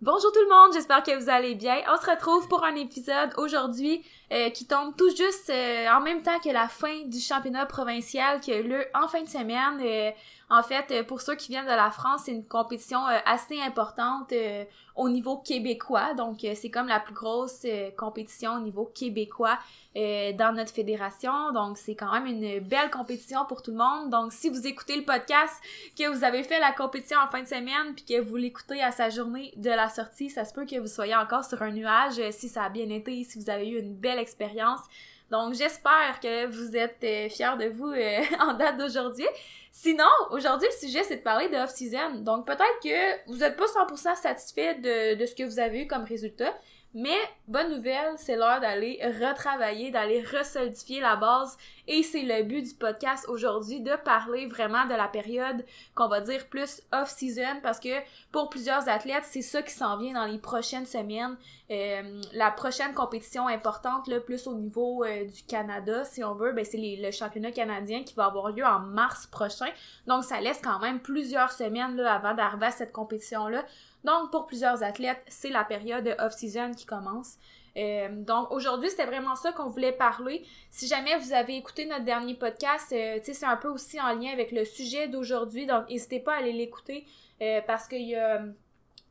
Bonjour tout le monde, j'espère que vous allez bien. On se retrouve pour un épisode aujourd'hui euh, qui tombe tout juste euh, en même temps que la fin du championnat provincial qui a eu lieu en fin de semaine. Euh, en fait, euh, pour ceux qui viennent de la France, c'est une compétition euh, assez importante euh, au niveau québécois. Donc, c'est comme la plus grosse compétition au niveau québécois dans notre fédération. Donc, c'est quand même une belle compétition pour tout le monde. Donc, si vous écoutez le podcast, que vous avez fait la compétition en fin de semaine, puis que vous l'écoutez à sa journée de la sortie, ça se peut que vous soyez encore sur un nuage si ça a bien été, si vous avez eu une belle expérience. Donc, j'espère que vous êtes fiers de vous en date d'aujourd'hui. Sinon, aujourd'hui, le sujet, c'est de parler de off-season. Donc, peut-être que vous n'êtes pas 100% satisfait de, de ce que vous avez eu comme résultat, mais bonne nouvelle, c'est l'heure d'aller retravailler, d'aller resolidifier la base et c'est le but du podcast aujourd'hui de parler vraiment de la période qu'on va dire plus off-season parce que pour plusieurs athlètes, c'est ça qui s'en vient dans les prochaines semaines. Euh, la prochaine compétition importante, là, plus au niveau euh, du Canada, si on veut, ben, c'est le championnat canadien qui va avoir lieu en mars prochain. Donc ça laisse quand même plusieurs semaines là, avant d'arriver à cette compétition-là. Donc, pour plusieurs athlètes, c'est la période off-season qui commence. Euh, donc aujourd'hui, c'était vraiment ça qu'on voulait parler. Si jamais vous avez écouté notre dernier podcast, euh, c'est un peu aussi en lien avec le sujet d'aujourd'hui. Donc n'hésitez pas à aller l'écouter euh, parce qu'il y a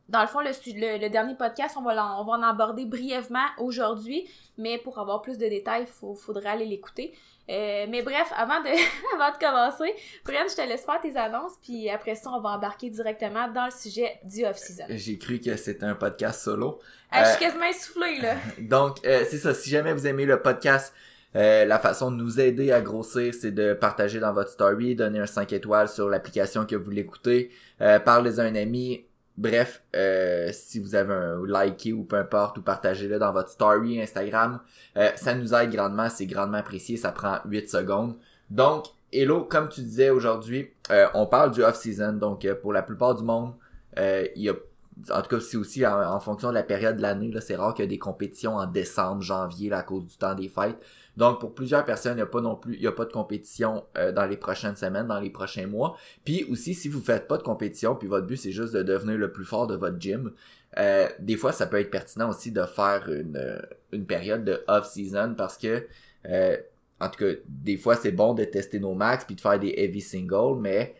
dans le fond, le, le, dernier podcast, on va, en, on va en aborder brièvement aujourd'hui, mais pour avoir plus de détails, il faudrait aller l'écouter. Euh, mais bref, avant de, avant de commencer, Brian, je te laisse faire tes annonces, puis après ça, on va embarquer directement dans le sujet du off-season. J'ai cru que c'était un podcast solo. Ah, je suis euh, quasiment essoufflée, là. Donc, euh, c'est ça. Si jamais vous aimez le podcast, la façon de nous aider à grossir, c'est de partager dans votre story, donner un 5 étoiles sur l'application que vous l'écoutez, parlez à un ami, Bref, euh, si vous avez un liké ou peu importe, ou partagez-le dans votre story Instagram, euh, ça nous aide grandement, c'est grandement apprécié, ça prend 8 secondes. Donc, hello, comme tu disais aujourd'hui, euh, on parle du off-season, donc pour la plupart du monde, il y a en tout cas, c'est aussi en, fonction de la période de l'année, là, c'est rare qu'il y ait des compétitions en décembre, janvier, à cause du temps des fêtes. Donc, pour plusieurs personnes, il n'y a pas non plus, il a pas de compétition euh, dans les prochaines semaines, dans les prochains mois. Puis aussi, si vous faites pas de compétition, puis votre but c'est juste de devenir le plus fort de votre gym, euh, des fois, ça peut être pertinent aussi de faire une, euh, une période de off-season parce que, en tout cas, des fois, c'est bon de tester nos max puis de faire des heavy singles, mais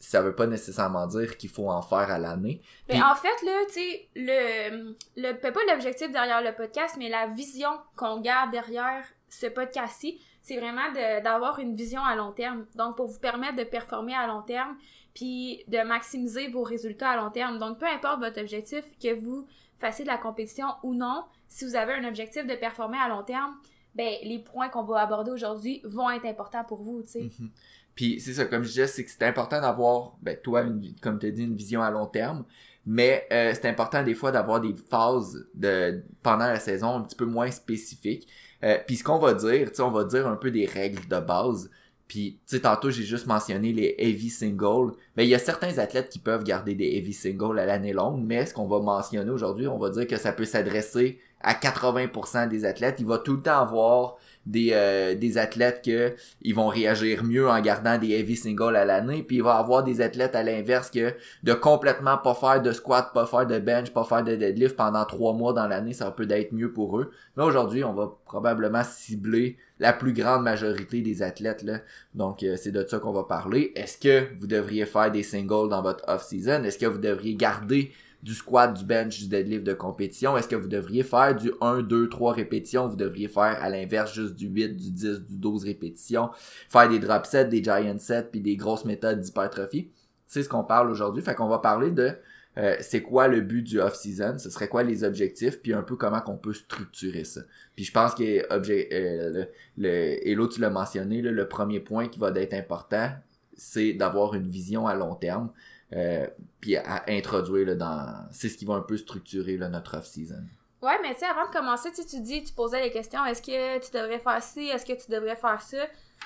ça veut pas nécessairement dire qu'il faut en faire à l'année. Mais en fait, là, tu sais, le, le, pas l'objectif derrière le podcast, mais la vision qu'on garde derrière ce podcast-ci, c'est vraiment d'avoir une vision à long terme. Donc, pour vous permettre de performer à long terme, puis de maximiser vos résultats à long terme. Donc, peu importe votre objectif, que vous fassiez de la compétition ou non, si vous avez un objectif de performer à long terme, ben, les points qu'on va aborder aujourd'hui vont être importants pour vous, tu sais. Mm-hmm. Puis c'est ça, comme je disais, c'est que c'est important d'avoir, ben toi, comme tu dit, une vision à long terme. Mais euh, c'est important des fois d'avoir des phases de pendant la saison un petit peu moins spécifiques. Euh, puis ce qu'on va dire, on va dire un peu des règles de base. Puis, tu sais, tantôt, j'ai juste mentionné les heavy singles. Mais il y a certains athlètes qui peuvent garder des heavy singles à l'année longue, mais ce qu'on va mentionner aujourd'hui, on va dire que ça peut s'adresser à 80% des athlètes. Il va tout le temps avoir des, euh, des athlètes que ils vont réagir mieux en gardant des heavy singles à l'année, puis il va avoir des athlètes à l'inverse que de complètement pas faire de squat, pas faire de bench, pas faire de deadlift pendant trois mois dans l'année, ça peut être mieux pour eux. Mais aujourd'hui, on va probablement cibler la plus grande majorité des athlètes là. Donc euh, c'est de ça qu'on va parler. Est-ce que vous devriez faire des singles dans votre off season Est-ce que vous devriez garder du squat, du bench, du deadlift de compétition? Est-ce que vous devriez faire du 1, 2, 3 répétitions? Vous devriez faire à l'inverse juste du 8, du 10, du 12 répétitions? Faire des drop sets, des giant sets, puis des grosses méthodes d'hypertrophie? C'est ce qu'on parle aujourd'hui. Fait qu'on va parler de euh, c'est quoi le but du off-season, ce serait quoi les objectifs, puis un peu comment qu'on peut structurer ça. Puis je pense que euh, le, le, Hello, tu l'as mentionné, le premier point qui va être important, c'est d'avoir une vision à long terme. Euh, puis à introduire là, dans c'est ce qui va un peu structurer là, notre off-season. Ouais, mais tu sais, avant de commencer, tu dis, tu posais les questions, est-ce que tu devrais faire ci, est-ce que tu devrais faire ça?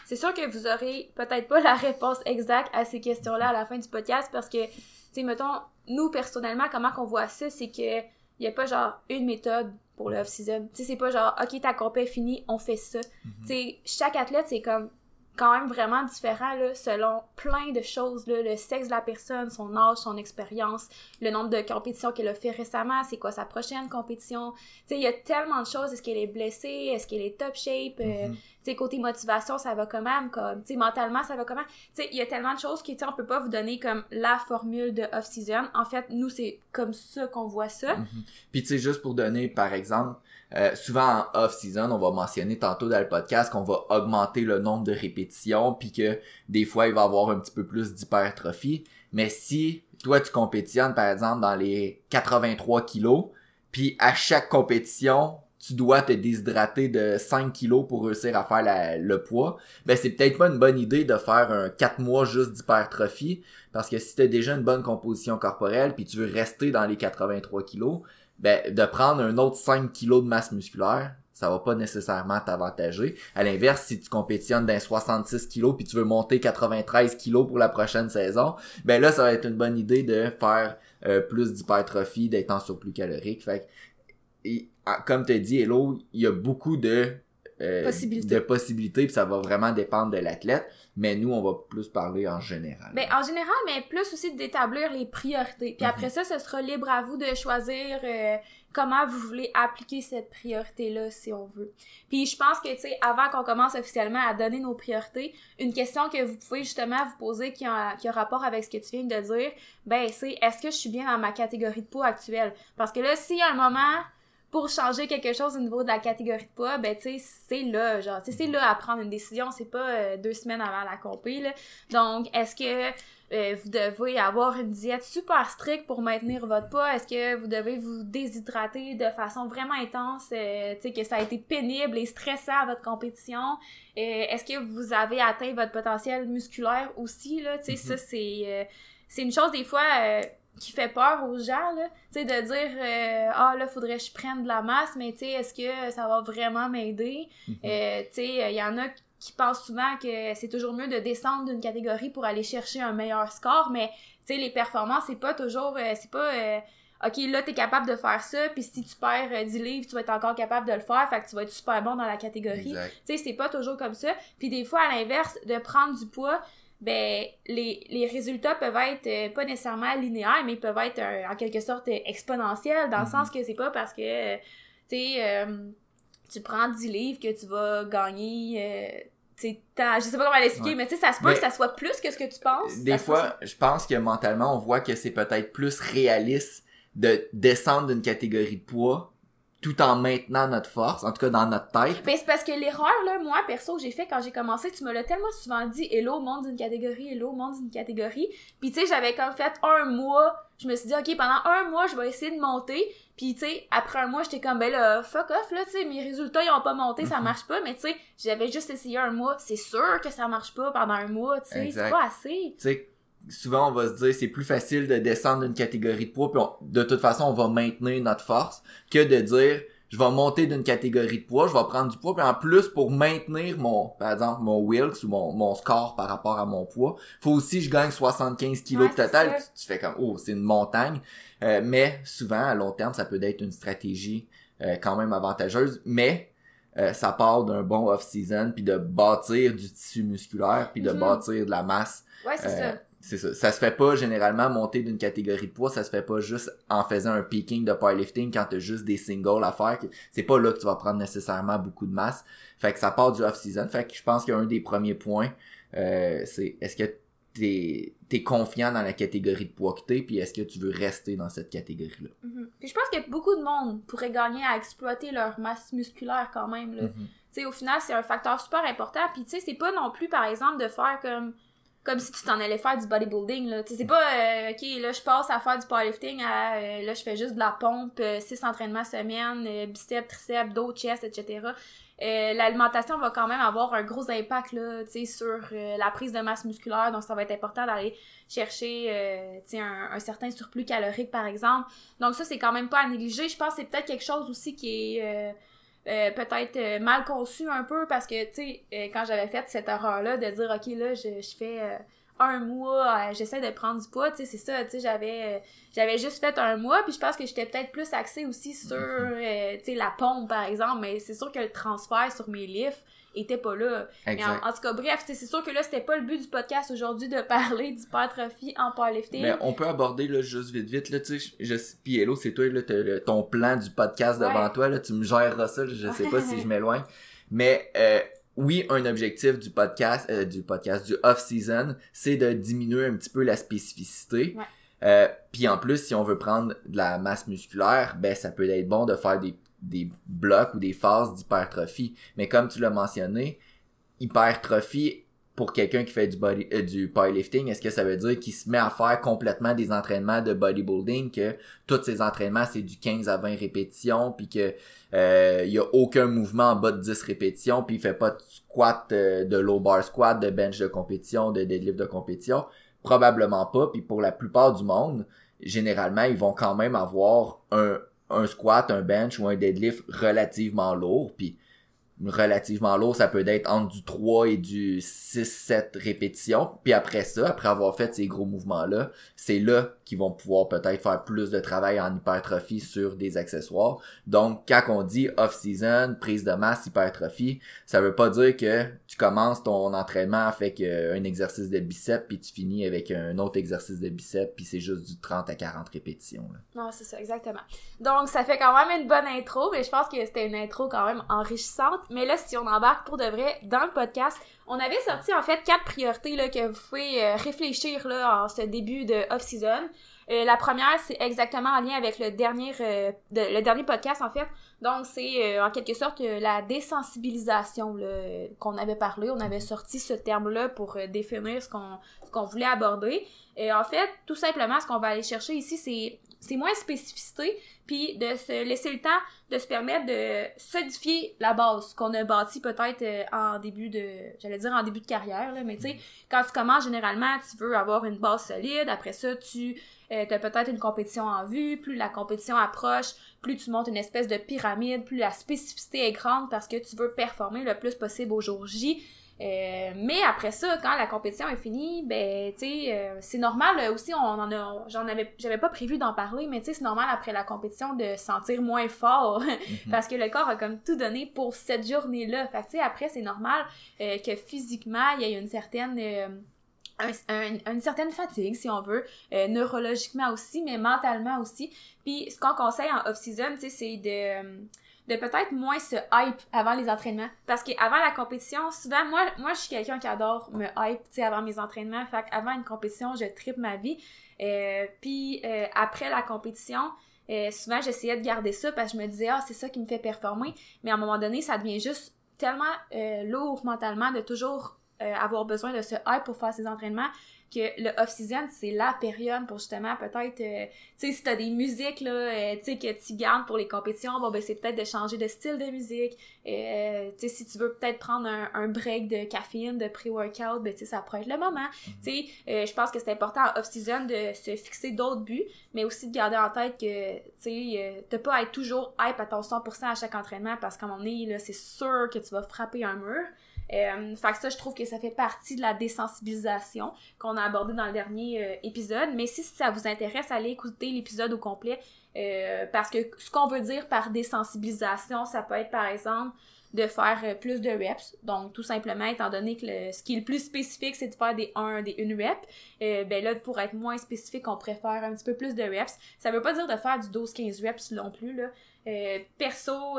C'est sûr que vous aurez peut-être pas la réponse exacte à ces questions-là à la fin du podcast parce que, tu sais, mettons, nous, personnellement, comment qu'on voit ça, c'est que y a pas genre une méthode pour le off-season. Tu sais, c'est pas genre, OK, ta compé est finie, on fait ça. Mhm. Tu sais, chaque athlète, c'est comme quand même vraiment différent là, selon plein de choses, là, le sexe de la personne, son âge, son expérience, le nombre de compétitions qu'elle a fait récemment, c'est quoi sa prochaine compétition. Il y a tellement de choses. Est-ce qu'elle est blessée? Est-ce qu'elle est top shape? Tu sais, côté motivation, ça va quand même, comme, mentalement, ça va comment? Tu sais, il y a tellement de choses qui, on peut pas vous donner comme la formule de off-season. En fait, nous, c'est comme ça qu'on voit ça. Mhm. Puis tu sais, juste pour donner par exemple, euh, souvent en off-season, on va mentionner tantôt dans le podcast qu'on va augmenter le nombre de répétitions, puis que des fois, il va avoir un petit peu plus d'hypertrophie. Mais si toi, tu compétitionnes, par exemple, dans les 83 kilos, puis à chaque compétition, tu dois te déshydrater de 5 kilos pour réussir à faire le poids, ben c'est peut-être pas une bonne idée de faire un 4 mois juste d'hypertrophie, parce que si tu as déjà une bonne composition corporelle, puis tu veux rester dans les 83 kilos, ben, de prendre un autre 5 kilos de masse musculaire, ça va pas nécessairement t'avantager. À l'inverse, si tu compétitionnes d'un 66 kilos puis tu veux monter 93 kilos pour la prochaine saison, ben là, ça va être une bonne idée de faire euh, plus d'hypertrophie, d'être en surplus calorique. Fait que, comme tu dit, Hello, il y a beaucoup de euh, Possibilités. de possibilités puis ça va vraiment dépendre de l'athlète. Mais nous, on va plus parler en général. Ben, en général, mais plus aussi d'établir les priorités. Puis Mhm. après ça, ce sera libre à vous de choisir euh, comment vous voulez appliquer cette priorité-là, si on veut. Puis je pense que, tu sais, avant qu'on commence officiellement à donner nos priorités, une question que vous pouvez justement vous poser qui a, qui a rapport avec ce que tu viens de dire, ben, c'est est-ce que je suis bien dans ma catégorie de poids actuelle? Parce que là, s'il y a un moment pour changer quelque chose au niveau de la catégorie de poids, ben tu sais, c'est là, genre, tu sais, c'est là à prendre une décision, c'est pas euh, deux semaines avant la compé, là. Donc, est-ce que euh, vous devez avoir une diète super stricte pour maintenir votre poids? Est-ce que vous devez vous déshydrater de façon vraiment intense, euh, tu sais, que ça a été pénible et stressant à votre compétition? Euh, est-ce que vous avez atteint votre potentiel musculaire aussi, là? Tu sais, ça, c'est... euh, c'est une chose, des fois... qui fait peur aux gens, là, tu sais, de dire euh, ah là faudrait que je prenne de la masse, mais tu sais est-ce que ça va vraiment m'aider? Mhm. Euh, Tu sais, il y en a qui pensent souvent que c'est toujours mieux de descendre d'une catégorie pour aller chercher un meilleur score, mais tu sais les performances c'est pas toujours, euh, c'est pas ok là t'es capable de faire ça, puis si tu perds euh, 10 livres tu vas être encore capable de le faire, fait que tu vas être super bon dans la catégorie. Tu sais, c'est pas toujours comme ça. Puis des fois, à l'inverse, de prendre du poids, ben les, les résultats peuvent être euh, pas nécessairement linéaires, mais ils peuvent être euh, en quelque sorte euh, exponentiels, dans le Mhm. sens que c'est pas parce que, euh, tu sais, euh, tu prends 10 livres que tu vas gagner... euh, tu sais, tant- je sais pas comment l'expliquer, Ouais. mais tu sais, ça se peut Mais- que ça soit plus que ce que tu penses. Des fois, je pense que mentalement, on voit que c'est peut-être plus réaliste de descendre d'une catégorie de poids tout en maintenant notre force, en tout cas dans notre tête. Ben, c'est parce que l'erreur, là, moi, perso, que j'ai fait quand j'ai commencé, tu me l'as tellement souvent dit, hello, monte d'une catégorie, hello, monte d'une catégorie. Puis, tu sais, j'avais comme fait un mois, je me suis dit, OK, pendant un mois, je vais essayer de monter. Puis, tu sais, après un mois, j'étais comme, ben là, fuck off, là, tu sais, mes résultats, ils ont pas monté, ça Mhm. marche pas. Mais, tu sais, j'avais juste essayé un mois. C'est sûr que ça marche pas pendant un mois, tu sais, c'est pas assez. Souvent on va se dire c'est plus facile de descendre d'une catégorie de poids, puis on- de toute façon on va maintenir notre force, que de dire je vais monter d'une catégorie de poids, je vais prendre du poids, puis en plus pour maintenir mon, par exemple, mon Wilks ou mon, mon score par rapport à mon poids, faut aussi que je gagne 75 kilos Ouais, de total, tu fais comme oh c'est une montagne, Euh, mais souvent à long terme ça peut être une stratégie euh, quand même avantageuse, mais euh, ça part d'un bon off-season, puis de bâtir du tissu musculaire, puis de Mhm. bâtir de la masse. Ouais, c'est Euh, ça. C'est ça. Ça se fait pas généralement monter d'une catégorie de poids, ça se fait pas juste en faisant un peaking de powerlifting quand t'as juste des singles à faire. C'est pas là que tu vas prendre nécessairement beaucoup de masse. Fait que ça part du off-season. Fait que je pense qu'un des premiers points, euh, c'est est-ce que t'es es confiant dans la catégorie de poids que t'es, puis est-ce que tu veux rester dans cette catégorie-là? Mhm. Puis je pense que beaucoup de monde pourrait gagner à exploiter leur masse musculaire quand même, là. Tu sais, au final, c'est un facteur super important. Puis, tu sais, c'est pas non plus, par exemple, de faire comme comme si tu t'en allais faire du bodybuilding, là. Tu sais, pas, euh, OK, là, je passe à faire du powerlifting, à, euh, là, je fais juste de la pompe, 6 entraînements semaine, euh, biceps, triceps, dos, chest, etc. Euh, L'alimentation va quand même avoir un gros impact, là, tu sais, sur euh, la prise de masse musculaire. Donc, ça va être important d'aller chercher, euh, tu sais, un, un certain surplus calorique, par exemple. Donc, ça, c'est quand même pas à négliger. Je pense que c'est peut-être quelque chose aussi qui est... euh, peut-être euh, mal conçu un peu parce que, tu sais, euh, quand j'avais fait cette erreur-là de dire, OK, là, je, je fais euh, un mois, euh, j'essaie de prendre du poids, tu sais, c'est ça, tu sais, j'avais euh, j'avais juste fait un mois, puis je pense que j'étais peut-être plus axée aussi sur, euh, tu sais, la pompe, par exemple, mais c'est sûr que le transfert sur mes lifts, était pas là. En, en tout cas, bref, c'est sûr que là, c'était pas le but du podcast aujourd'hui de parler d'hypertrophie en powerlifting. Mais on peut aborder là juste vite vite là tu sais je puis hello c'est toi là ton plan du podcast devant toi là tu me géreras ça je sais pas si je m'éloigne mais euh, oui un objectif du podcast euh, du podcast du off season c'est de diminuer un petit peu la spécificité Ouais. Euh, puis en plus si on veut prendre de la masse musculaire ben ça peut être bon de faire des des blocs ou des phases d'hypertrophie mais comme tu l'as mentionné hypertrophie pour quelqu'un qui fait du body, euh, du powerlifting, est-ce que ça veut dire qu'il se met à faire complètement des entraînements de bodybuilding, que tous ces entraînements c'est du 15 à 20 répétitions, puis que euh, il y a aucun mouvement en bas de 10 répétitions, puis il fait pas de squat, euh, de low bar squat, de bench de compétition, de deadlift de compétition, probablement pas. Puis pour la plupart du monde, généralement ils vont quand même avoir un un squat, un bench ou un deadlift relativement lourd, puis relativement lourd, ça peut être entre du 3 et du 6-7 répétitions. Puis après ça, après avoir fait ces gros mouvements-là, c'est là qu'ils vont pouvoir peut-être faire plus de travail en hypertrophie sur des accessoires. Donc, quand on dit off-season, prise de masse, hypertrophie, ça veut pas dire que tu commences ton entraînement avec euh, un exercice de biceps puis tu finis avec un autre exercice de biceps puis c'est juste du 30 à 40 répétitions. là. Non, c'est ça, exactement. Donc, ça fait quand même une bonne intro, mais je pense que c'était une intro quand même enrichissante. Mais là, si on embarque pour de vrai dans le podcast, on avait sorti en fait quatre priorités là, que vous pouvez euh, réfléchir là, en ce début de off-season. Euh, la première, c'est exactement en lien avec le dernier, euh, le dernier podcast en fait. Donc, c'est en quelque sorte la désensibilisation qu'on avait parlé. On avait sorti ce terme-là pour définir ce qu'on voulait aborder. Et en fait, tout simplement, ce qu'on va aller chercher ici, c'est moins spécificité, puis de se laisser le temps de se permettre de solidifier la base qu'on a bâtie peut-être euh, en début de, j'allais dire en début de carrière, là, mais tu sais, quand tu commences, généralement, tu veux avoir une base solide, après ça, tu as peut-être une compétition en vue, plus la compétition approche, plus tu montes une espèce de pyramide, plus la spécificité est grande parce que tu veux performer le plus possible au jour J. Euh, mais après ça, quand la compétition est finie, ben, tu sais, euh, c'est normal euh, aussi, on en a, j'en avais, j'avais pas prévu d'en parler, mais tu sais, c'est normal après la compétition de se sentir moins fort Mhm. parce que le corps a comme tout donné pour cette journée-là. Fait tu sais, après, c'est normal que physiquement, il y ait une certaine, un- un- une certaine fatigue, si on veut, euh, neurologiquement aussi, mais mentalement aussi. Puis, ce qu'on conseille en off-season, tu sais, c'est de, de peut-être moins se hype avant les entraînements. Parce qu'avant la compétition, souvent, moi, moi je suis quelqu'un qui adore me hype, tu sais, avant mes entraînements. Fait qu'avant une compétition, je tripe ma vie. Euh, puis, euh, après la compétition, euh, souvent, j'essayais de garder ça parce que je me disais, ah, c'est ça qui me fait performer. Mais à un moment donné, ça devient juste tellement lourd mentalement de toujours avoir besoin de ce hype pour faire ses entraînements que le off-season, c'est la période pour justement peut-être, euh, tu sais, si t'as des musiques, là, euh, tu sais, que tu gardes pour les compétitions, bon, ben, c'est peut-être de changer de style de musique. Euh, tu sais, si tu veux peut-être prendre un, un break de caféine, de pré-workout, ben, tu sais, ça pourrait être le moment. Tu sais, je pense que c'est important en off-season de se fixer d'autres buts, mais aussi de garder en tête que, tu sais, de pas être toujours hype à ton 100% à chaque entraînement parce qu'à un moment donné, là, c'est sûr que tu vas frapper un mur. Euh, fait que ça, je trouve que ça fait partie de la désensibilisation qu'on a abordé dans le dernier euh, épisode. Mais si ça vous intéresse, allez écouter l'épisode au complet. euh, parce que ce qu'on veut dire par désensibilisation, ça peut être par exemple de faire euh, plus de reps. Donc, tout simplement, étant donné que ce qui est le plus spécifique, c'est de faire des 1, des 1 rep, euh, ben là, pour être moins spécifique, on préfère un petit peu plus de reps. Ça veut pas dire de faire du 12-15 reps non plus, là. Perso,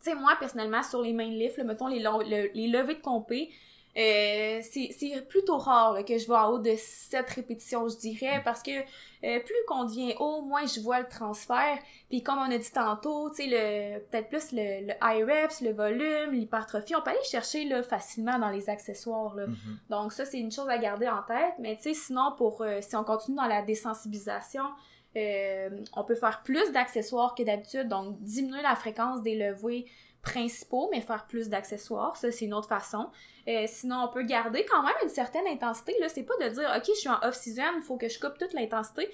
sais, moi, personnellement, sur les main lifts, là, mettons les, le- les levées de compé, euh, c'est plutôt rare là, que je vais en haut de 7 répétitions, je dirais, parce que euh, plus qu'on devient haut, moins je vois le transfert. Puis comme on a dit tantôt, tu sais, le peut-être plus le, le high reps, le volume, l'hypertrophie, on peut aller chercher là, facilement dans les accessoires. Là. Mhm. Donc ça, c'est une chose à garder en tête. Mais tu sais, sinon, pour euh, si on continue dans la désensibilisation, euh, on peut faire plus d'accessoires que d'habitude. Donc, diminuer la fréquence des levées principaux, mais faire plus d'accessoires. Ça, c'est une autre façon. Euh, sinon, on peut garder quand même une certaine intensité. Là, c'est pas de dire, OK, je suis en off-season, il faut que je coupe toute l'intensité.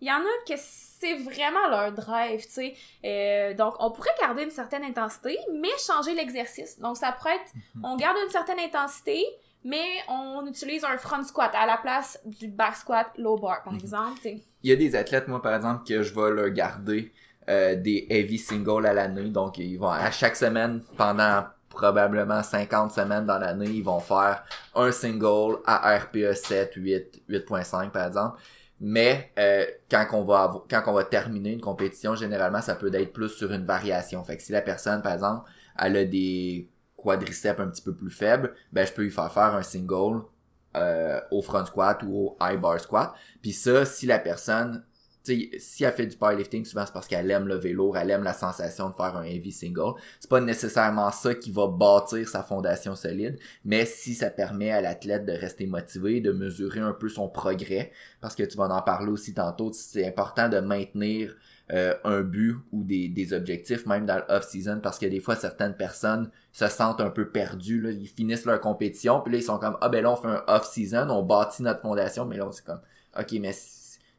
Il y en a que c'est vraiment leur drive, tu sais. Euh, donc, on pourrait garder une certaine intensité, mais changer l'exercice. Donc, ça pourrait être, on garde une certaine intensité, mais on utilise un front squat à la place du back squat low bar, par Mhm. exemple. Il y a des athlètes, moi, par exemple, que je vais leur garder euh, des heavy singles à l'année. Donc, ils vont à chaque semaine, pendant probablement 50 semaines dans l'année, ils vont faire un single à RPE 7, 8, 8.5 par exemple. Mais euh, quand on va quand on va terminer une compétition, généralement ça peut être plus sur une variation. Fait que si la personne, par exemple, elle a des quadriceps un petit peu plus faibles, ben je peux lui faire faire un single euh, au front squat ou au high bar squat. Puis ça, si la personne si elle fait du powerlifting, souvent c'est parce qu'elle aime le vélo, elle aime la sensation de faire un heavy single. C'est pas nécessairement ça qui va bâtir sa fondation solide, mais si ça permet à l'athlète de rester motivé, de mesurer un peu son progrès, parce que tu vas en parler aussi tantôt, c'est important de maintenir euh, un but ou des, des objectifs, même dans le off-season, parce que des fois, certaines personnes se sentent un peu perdues, là. ils finissent leur compétition, puis là, ils sont comme, ah ben là, on fait un off-season, on bâtit notre fondation, mais là, c'est comme, ok, mais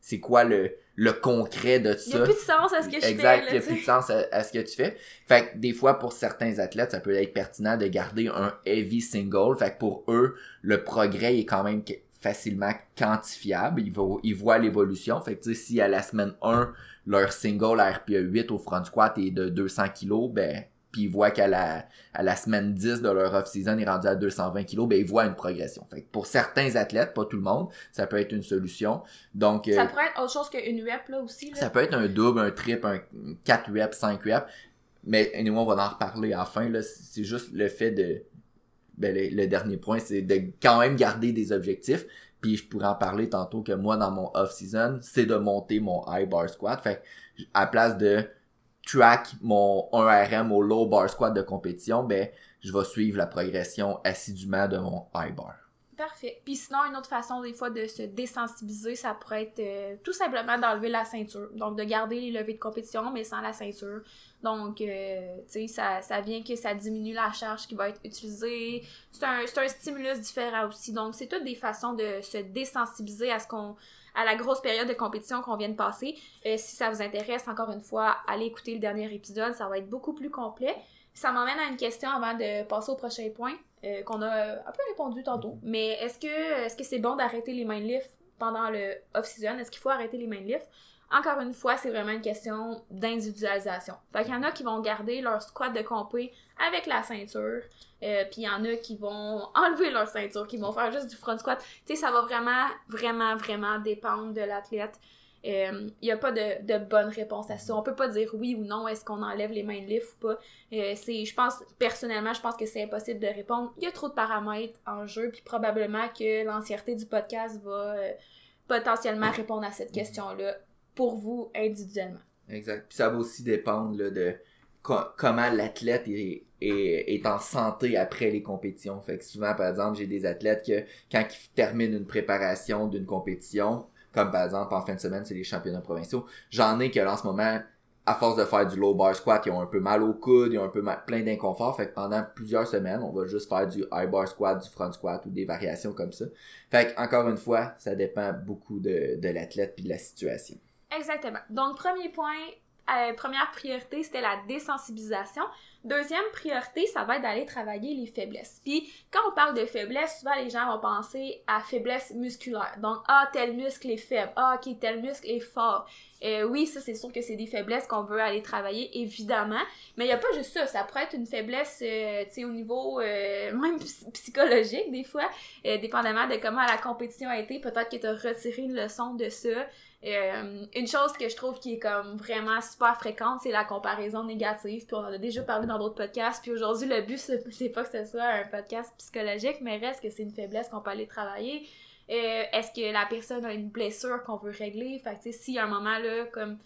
c'est quoi le, le concret de ça. Il n'y a plus de sens à ce que je fais. Exact, il n'y a plus de sens à, ce que tu fais. Fait que des fois, pour certains athlètes, ça peut être pertinent de garder un heavy single. Fait que pour eux, le progrès est quand même facilement quantifiable. Ils, voient, ils voient l'évolution. Fait que tu sais, si à la semaine 1, leur single à RPE 8 au front squat est de 200 kg, ben puis ils voient qu'à la, à la semaine 10 de leur off-season, est rendu à 220 kg, ben ils voient une progression. Fait que pour certains athlètes, pas tout le monde, ça peut être une solution. Donc Ça euh, pourrait être autre chose qu'une rep là aussi. Là. Ça peut être un double, un triple, un 4 reps, 5 reps. Mais anyway, on va en reparler à la fin. Là. C'est juste le fait de. Ben, le, dernier point, c'est de quand même garder des objectifs. Puis je pourrais en parler tantôt que moi, dans mon off-season, c'est de monter mon high bar squat. Fait à place de track mon 1RM au low bar squat de compétition, ben, je vais suivre la progression assidûment de mon high bar. Parfait. Puis sinon, une autre façon des fois de se désensibiliser, ça pourrait être euh, tout simplement d'enlever la ceinture. Donc de garder les levées de compétition, mais sans la ceinture. Donc, euh, tu sais, ça, ça vient que ça diminue la charge qui va être utilisée. C'est un, un stimulus différent aussi. Donc, c'est toutes des façons de se désensibiliser à ce qu'on à la grosse période de compétition qu'on vient de passer. Euh, si ça vous intéresse, encore une fois, allez écouter le dernier épisode, ça va être beaucoup plus complet. Ça m'emmène à une question avant de passer au prochain point, euh, qu'on a un peu répondu tantôt. Mais est-ce que est-ce que c'est bon d'arrêter les main lifts pendant le off-season? Est-ce qu'il faut arrêter les main lifts? Encore une fois, c'est vraiment une question d'individualisation. Fait qu'il y en a qui vont garder leur squat de compé avec la ceinture, euh, puis il y en a qui vont enlever leur ceinture, qui vont faire juste du front squat. Tu sais, ça va vraiment, vraiment, vraiment dépendre de l'athlète. Il euh, n'y a pas de, de, bonne réponse à ça. On peut pas dire oui ou non, est-ce qu'on enlève les mains de lift ou pas. Euh, c'est, je pense, personnellement, je pense que c'est impossible de répondre. Il y a trop de paramètres en jeu, puis probablement que l'entièreté du podcast va potentiellement répondre à cette question-là pour vous individuellement. Exact. Puis ça va aussi dépendre de comment l'athlète est, est, en santé après les compétitions. Fait que souvent, par exemple, j'ai des athlètes que quand ils terminent une préparation d'une compétition, comme par exemple en fin de semaine, c'est les championnats provinciaux, j'en ai que là, en ce moment, à force de faire du low bar squat, ils ont un peu mal au coude, ils ont un peu plein d'inconfort. Fait que pendant plusieurs semaines, on va juste faire du high bar squat, du front squat ou des variations comme ça. Fait que, encore une fois, ça dépend beaucoup de, de l'athlète puis de la situation. Exactement. Donc, premier point, euh, première priorité, c'était la désensibilisation. Deuxième priorité, ça va être d'aller travailler les faiblesses. Puis quand on parle de faiblesse, souvent les gens vont penser à faiblesse musculaire. Donc ah tel muscle est faible, ah ok tel muscle est fort. Euh, oui, ça c'est sûr que c'est des faiblesses qu'on veut aller travailler évidemment, mais il y a pas juste ça. Ça pourrait être une faiblesse, euh, tu sais au niveau même psychologique des fois, dépendamment de comment la compétition a été. Peut-être que tu as retiré une leçon de ça. Euh, une chose que je trouve qui est comme vraiment super fréquente, c'est la comparaison négative. Puis on en a déjà parlé dans d'autres podcasts. Puis aujourd'hui, le but, c'est pas que ce soit un podcast psychologique, mais reste que c'est une faiblesse qu'on peut aller travailler. Euh, est-ce que la personne a une blessure qu'on veut régler? Fait que, y a un moment, là, comme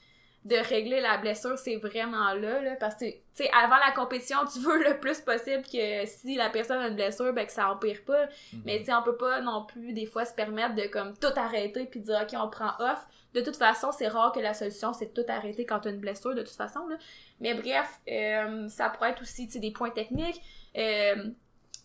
de régler la blessure, c'est vraiment là, là, parce que, tu sais, avant la compétition, tu veux le plus possible que si la personne a une blessure, ben, que ça empire pas. Mhm. Mais, tu sais, on peut pas non plus, des fois, se permettre de, comme, tout arrêter puis dire, OK, on prend off. De toute façon, c'est rare que la solution, c'est de tout arrêter quand tu as une blessure, de toute façon, là. Mais bref, euh, ça pourrait être aussi, tu sais, des points techniques. Euh,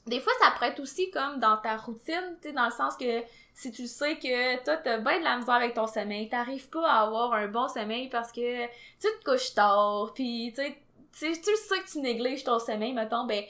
des fois, ça pourrait être aussi comme dans ta routine, tu dans le sens que si tu sais que toi, t'as bien de la misère avec ton sommeil, t'arrives pas à avoir un bon sommeil parce que tu te couches tard, puis tu sais, tu sais que tu négliges ton sommeil, mettons, ben,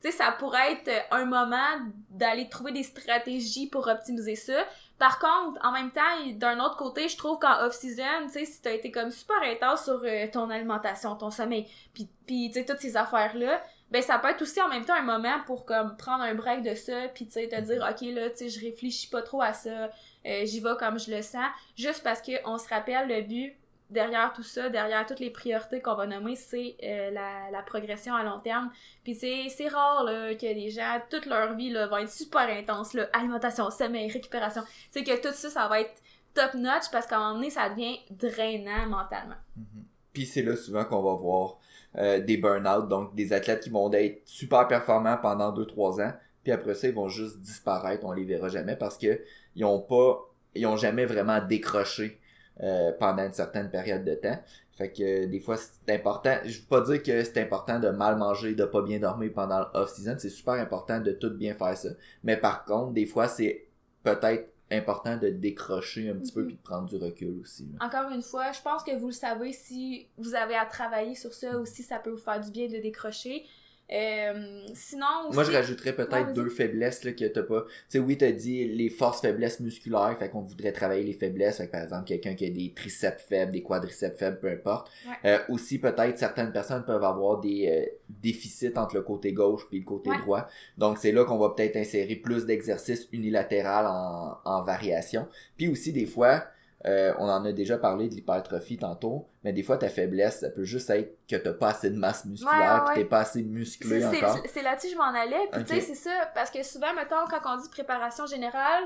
tu sais, ça pourrait être un moment d'aller trouver des stratégies pour optimiser ça. Par contre, en même temps, d'un autre côté, je trouve qu'en off-season, tu sais, si t'as été comme super intense sur euh, ton alimentation, ton sommeil, puis tu sais, toutes ces affaires-là, ben ça peut être aussi en même temps un moment pour comme prendre un break de ça puis tu sais te dire ok là tu sais je réfléchis pas trop à ça euh, j'y vais comme je le sens. Juste parce que on se rappelle le but derrière tout ça derrière toutes les priorités qu'on va nommer c'est euh, la, la, progression à long terme. Puis c'est c'est rare là que les gens toute leur vie là vont être super intense là alimentation sommeil récupération. Tu sais que tout ça ça va être top notch parce qu'à un moment donné ça devient drainant mentalement. Mm-hmm. puis c'est là souvent qu'on va voir euh, des burn-out, donc des athlètes qui vont être super performants pendant 2-3 ans, puis après ça, ils vont juste disparaître, on les verra jamais parce que ils ont pas, ils ont jamais vraiment décroché euh, pendant une certaine période de temps. Fait que des fois c'est important. Je veux pas dire que c'est important de mal manger, de pas bien dormir pendant l'off season. C'est super important de tout bien faire ça. Mais par contre, des fois c'est peut-être important de décrocher un petit peu mhm. puis de prendre du recul aussi. Encore une fois, je pense que vous le savez si vous avez à travailler sur ça ou si ça peut vous faire du bien de décrocher. Euh, sinon Moi, je rajouterais peut-être deux faiblesses là, que t'as pas. Tu sais, oui, t'as dit les forces faiblesses musculaires, fait qu'on voudrait travailler les faiblesses. Fait par exemple, quelqu'un qui a des triceps faibles, des quadriceps faibles, peu importe. Euh, aussi, peut-être, certaines personnes peuvent avoir des euh, déficits entre le côté gauche puis le côté droit. Donc, c'est là qu'on va peut-être insérer plus d'exercices unilatéral en, en variation. Puis aussi, des fois, euh, on en a déjà parlé de l'hypertrophie tantôt, mais des fois ta faiblesse, ça peut juste être que t'as pas assez de masse musculaire, ouais, t'es pas assez musclé encore. C'est là-dessus que je m'en allais, puis tu sais, c'est ça, parce que souvent, mettons, quand on dit préparation générale,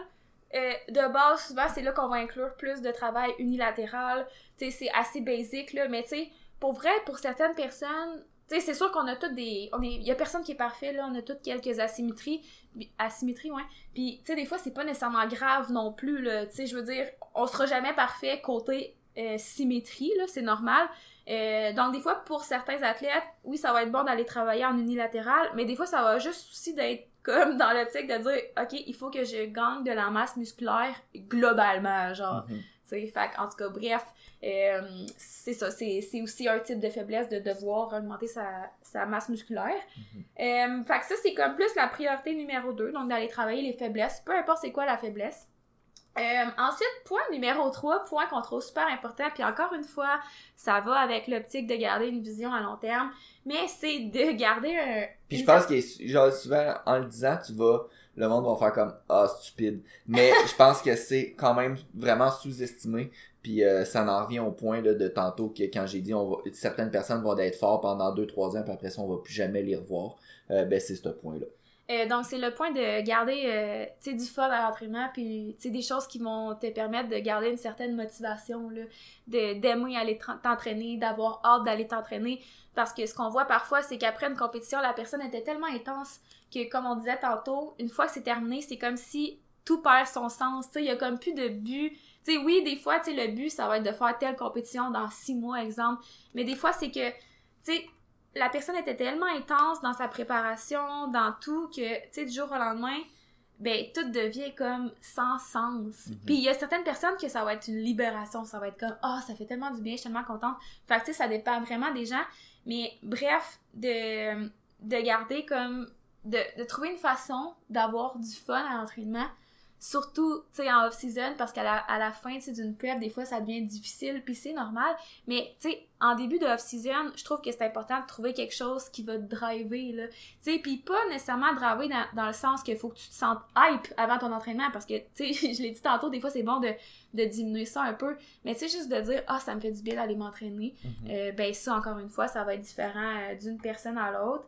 euh, de base, souvent, c'est là qu'on va inclure plus de travail unilatéral, tu sais, c'est assez basique, là, mais tu sais, pour vrai, pour certaines personnes, sais, c'est sûr qu'on a toutes des. On est, il y a personne qui est parfait, là. On a toutes quelques asymétries. Asymétries, ouais. Puis, tu sais, des fois, c'est pas nécessairement grave non plus, là. Tu sais, je veux dire, on sera jamais parfait côté euh, symétrie, là. C'est normal. Euh, donc, des fois, pour certains athlètes, oui, ça va être bon d'aller travailler en unilatéral, mais des fois, ça va juste aussi d'être comme dans l'optique de dire, OK, il faut que je gagne de la masse musculaire globalement, genre. Mm-hmm. Fait, en tout cas, bref, euh, c'est ça. C'est aussi un type de faiblesse de devoir augmenter sa, sa masse musculaire. Mm-hmm. euh, fait que ça, c'est comme plus la priorité numéro 2, donc d'aller travailler les faiblesses, peu importe c'est quoi la faiblesse. Euh, ensuite, point numéro 3, point qu'on trouve super important, puis encore une fois, ça va avec l'optique de garder une vision à long terme, mais c'est de garder un... Puis je pense que, genre, souvent, en le disant, tu vas le monde va faire comme ah stupide. Mais je pense que c'est quand même vraiment sous-estimé puis euh, ça en revient au point là, de tantôt que quand j'ai dit on va, certaines personnes vont être forts pendant 2-3 ans puis après ça on va plus jamais les revoir. Euh, ben c'est ce point là euh, donc, c'est le point de garder euh, du fun à l'entraînement, puis des choses qui vont te permettre de garder une certaine motivation, d'aimer aller t'entraîner, d'avoir hâte d'aller t'entraîner. Parce que ce qu'on voit parfois, c'est qu'après une compétition, la personne était tellement intense que, comme on disait tantôt, une fois que c'est terminé, c'est comme si tout perd son sens. Il y a comme plus de but. oui, des fois, le but, ça va être de faire telle compétition dans six mois, exemple. Mais des fois, c'est que, tu sais, la personne était tellement intense dans sa préparation, dans tout, que, tu sais, du jour au lendemain, ben, tout devient comme sans sens. Mhm. Puis il y a certaines personnes que ça va être une libération, ça va être comme, ah, oh, ça fait tellement du bien, je suis tellement contente. Fait que, tu sais, ça dépend vraiment des gens. Mais bref, de, de garder comme, de, de trouver une façon d'avoir du fun à l'entraînement, surtout tu sais en off season parce qu'à la, à la fin tu sais d'une prep des fois ça devient difficile puis c'est normal. Mais tu sais en début de off season je trouve que c'est important de trouver quelque chose qui va te driver là. Tu sais puis pas nécessairement driver dans, dans le sens qu'il faut que tu te sentes hype avant ton entraînement parce que tu sais je l'ai dit tantôt des fois c'est bon de, de diminuer ça un peu. Mais tu sais juste de dire ah ça me fait du bien d'aller m'entraîner mm-hmm. euh, ben ça encore une fois ça va être différent euh, d'une personne à l'autre.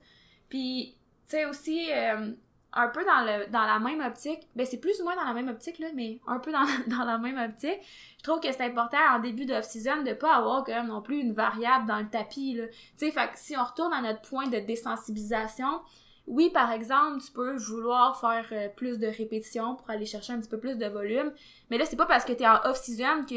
Puis tu sais aussi euh, un peu dans le dans la même optique. Ben c'est plus ou moins dans la même optique là mais un peu dans, dans la même optique. Je trouve que c'est important en début d'off season de pas avoir quand même non plus une variable dans le tapis là. Tu sais si on retourne à notre point de désensibilisation oui par exemple tu peux vouloir faire euh, plus de répétitions pour aller chercher un petit peu plus de volume mais là c'est pas parce que t'es en off season que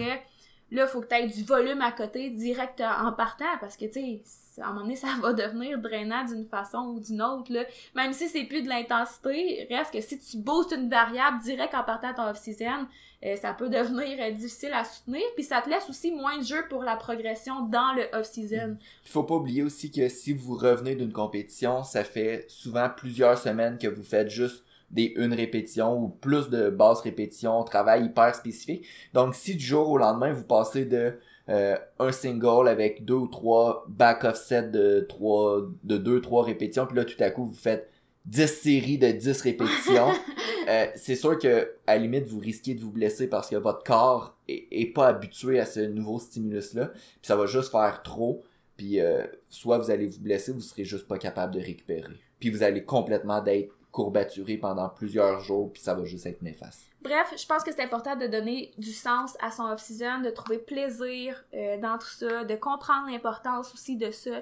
là faut que tu aies du volume à côté direct en partant parce que tu sais à un moment donné, ça va devenir drainant d'une façon ou d'une autre. Même si c'est plus de l'intensité, reste que si tu boostes une variable direct en partant de ton off-season, euh, ça peut devenir euh, difficile à soutenir. Puis ça te laisse aussi moins de jeu pour la progression dans le off-season. Il faut pas oublier aussi que si vous revenez d'une compétition, ça fait souvent plusieurs semaines que vous faites juste des une répétition ou plus de basses répétitions, travail hyper spécifique. Donc si du jour au lendemain vous passez de euh, un single avec deux ou trois back-off sets de trois, de deux, trois répétitions, puis là, tout à coup, vous faites 10 séries de 10 répétitions. euh, c'est sûr que, à la limite, vous risquez de vous blesser parce que votre corps est, est pas habitué à ce nouveau stimulus-là, puis ça va juste faire trop, puis euh, soit vous allez vous blesser, vous serez juste pas capable de récupérer. Puis vous allez complètement d'être courbaturé pendant plusieurs jours, puis ça va juste être néfaste. Bref, je pense que c'est important de donner du sens à son off-season, de trouver plaisir euh, dans tout ça, de comprendre l'importance aussi de ça,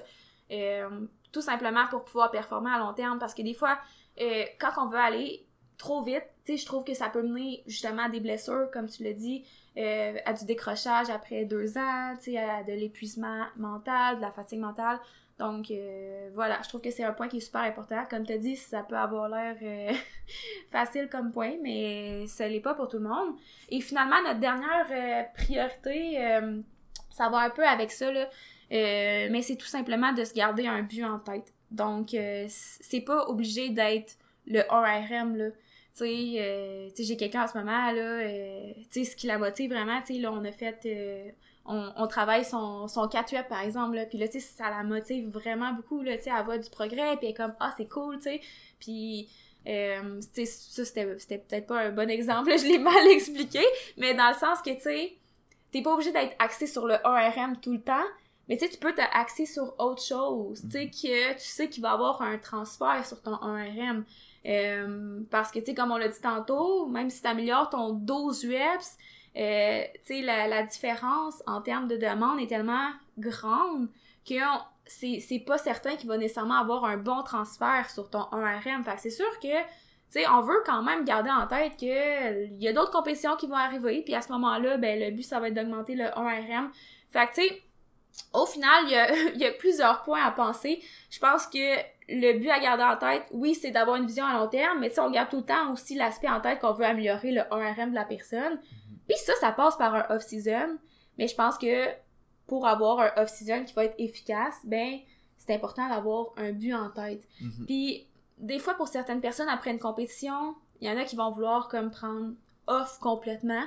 euh, tout simplement pour pouvoir performer à long terme. Parce que des fois, euh, quand on veut aller trop vite, tu sais, je trouve que ça peut mener justement à des blessures, comme tu l'as dit, à du décrochage après deux ans, tu sais, à de l'épuisement mental, de la fatigue mentale. Donc euh, voilà, je trouve que c'est un point qui est super important. Comme tu as dit, ça peut avoir l'air euh, facile comme point, mais ça l'est pas pour tout le monde. Et finalement, notre dernière euh, priorité, euh, ça va un peu avec ça, là, mais c'est tout simplement de se garder un but en tête. Donc, c'est pas obligé d'être le 1RM, là. Tu sais, euh, j'ai quelqu'un en ce moment, là, tu sais, ce qui la motive vraiment, tu sais, là, on a fait... on, travaille son, son 4 web par exemple là. Puis là tu sais ça la motive vraiment beaucoup là tu sais elle voit du progrès. Puis elle est comme ah c'est cool tu sais. Puis euh, tu sais ça c'était peut-être pas un bon exemple je l'ai mal expliqué. Mais dans le sens que tu sais t'es pas obligé d'être axé sur le 1RM tout le temps. Mais tu sais tu peux t'axer sur autre chose tu sais que tu sais qu'il va y avoir un transfert sur ton 1RM euh, parce que tu sais comme on l'a dit tantôt même si t'améliores ton 12 reps euh, tu sais, la, la différence en termes de demande est tellement grande que c'est pas certain qu'il va nécessairement avoir un bon transfert sur ton 1RM. Fait que c'est sûr que, tu sais, on veut quand même garder en tête que il y a d'autres compétitions qui vont arriver, puis à ce moment-là, ben, le but, ça va être d'augmenter le 1RM. Fait que, tu sais, au final, il y a, il y a plusieurs points à penser. Je pense que le but à garder en tête, oui, c'est d'avoir une vision à long terme, mais sais, on garde tout le temps aussi l'aspect en tête qu'on veut améliorer le 1RM de la personne. Puis ça, ça passe par un off-season, mais je pense que pour avoir un off-season qui va être efficace, ben, c'est important d'avoir un but en tête. Mhm. Puis, des fois, pour certaines personnes, après une compétition, il y en a qui vont vouloir comme prendre off complètement.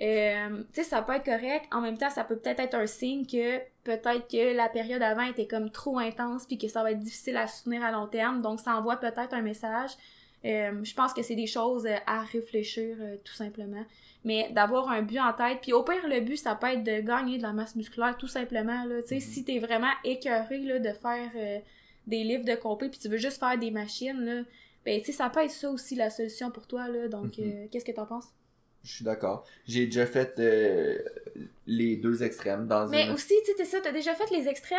Euh, tu sais, ça peut être correct. En même temps, ça peut peut-être être un signe que peut-être que la période avant était comme trop intense puis que ça va être difficile à soutenir à long terme. Donc, ça envoie peut-être un message. Euh, je pense que c'est des choses euh, à réfléchir euh, tout simplement. Mais d'avoir un but en tête. Puis au pire, le but, ça peut être de gagner de la masse musculaire tout simplement. Là. Tu sais, Mhm. si t'es vraiment écœuré là, de faire euh, des livres de compé puis tu veux juste faire des machines, là, ben tu sais, ça peut être ça aussi la solution pour toi. Là. Donc, Mhm. euh, qu'est-ce que t'en penses? Je suis d'accord. J'ai déjà fait les deux extrêmes dans Mais une... aussi, tu sais, ça, t'as déjà fait les extrêmes,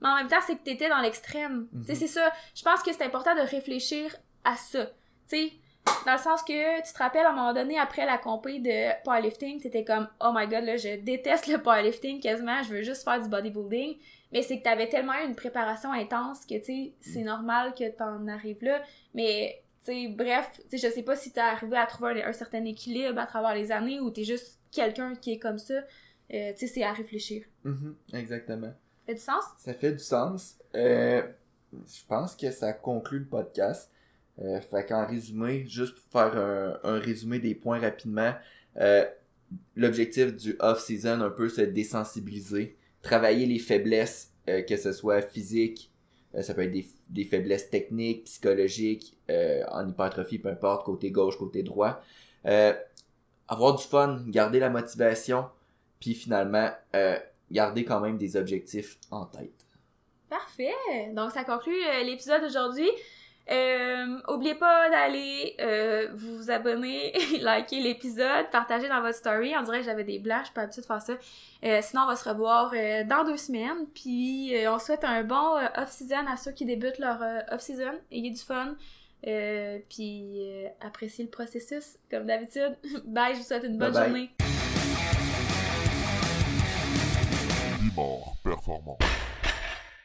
mais en même temps, c'est que t'étais dans l'extrême. Tu sais, Mhm. c'est ça. Je pense que c'est important de réfléchir à ça. Tu sais, dans le sens que tu te rappelles à un moment donné, après la compé de powerlifting, t'étais comme, oh my god, là, je déteste le powerlifting quasiment, je veux juste faire du bodybuilding. Mais c'est que t'avais tellement eu une préparation intense que, tu sais, c'est normal que t'en arrives là. Mais, tu sais, bref, tu sais, je sais pas si t'es arrivé à trouver un, un certain équilibre à travers les années ou t'es juste quelqu'un qui est comme ça. Euh, tu sais, c'est à réfléchir. Mhm, exactement. Ça fait du sens? Ça fait du sens. Euh, je pense que ça conclut le podcast. Euh, fait qu'en résumé, juste pour faire un, un résumé des points rapidement, euh, l'objectif du off-season, un peu se désensibiliser, travailler les faiblesses, euh, que ce soit physique, euh, ça peut être des, des faiblesses techniques, psychologiques, euh, en hypertrophie, peu importe, côté gauche, côté droit. Euh, avoir du fun, garder la motivation, puis finalement, garder quand même des objectifs en tête. Parfait! Donc, ça conclut l'épisode d'aujourd'hui. Euh, oubliez pas d'aller euh, vous abonner, liker l'épisode, partager dans votre story. On dirait que j'avais des blancs, je suis pas habituée de faire ça. Euh, sinon, on va se revoir euh, dans deux semaines. Puis, euh, on souhaite un bon euh, off-season à ceux qui débutent leur euh, off-season. Ayez du fun. Euh, puis, euh, appréciez le processus, comme d'habitude. Bye, je vous souhaite une bonne Bye bye. journée. Performant.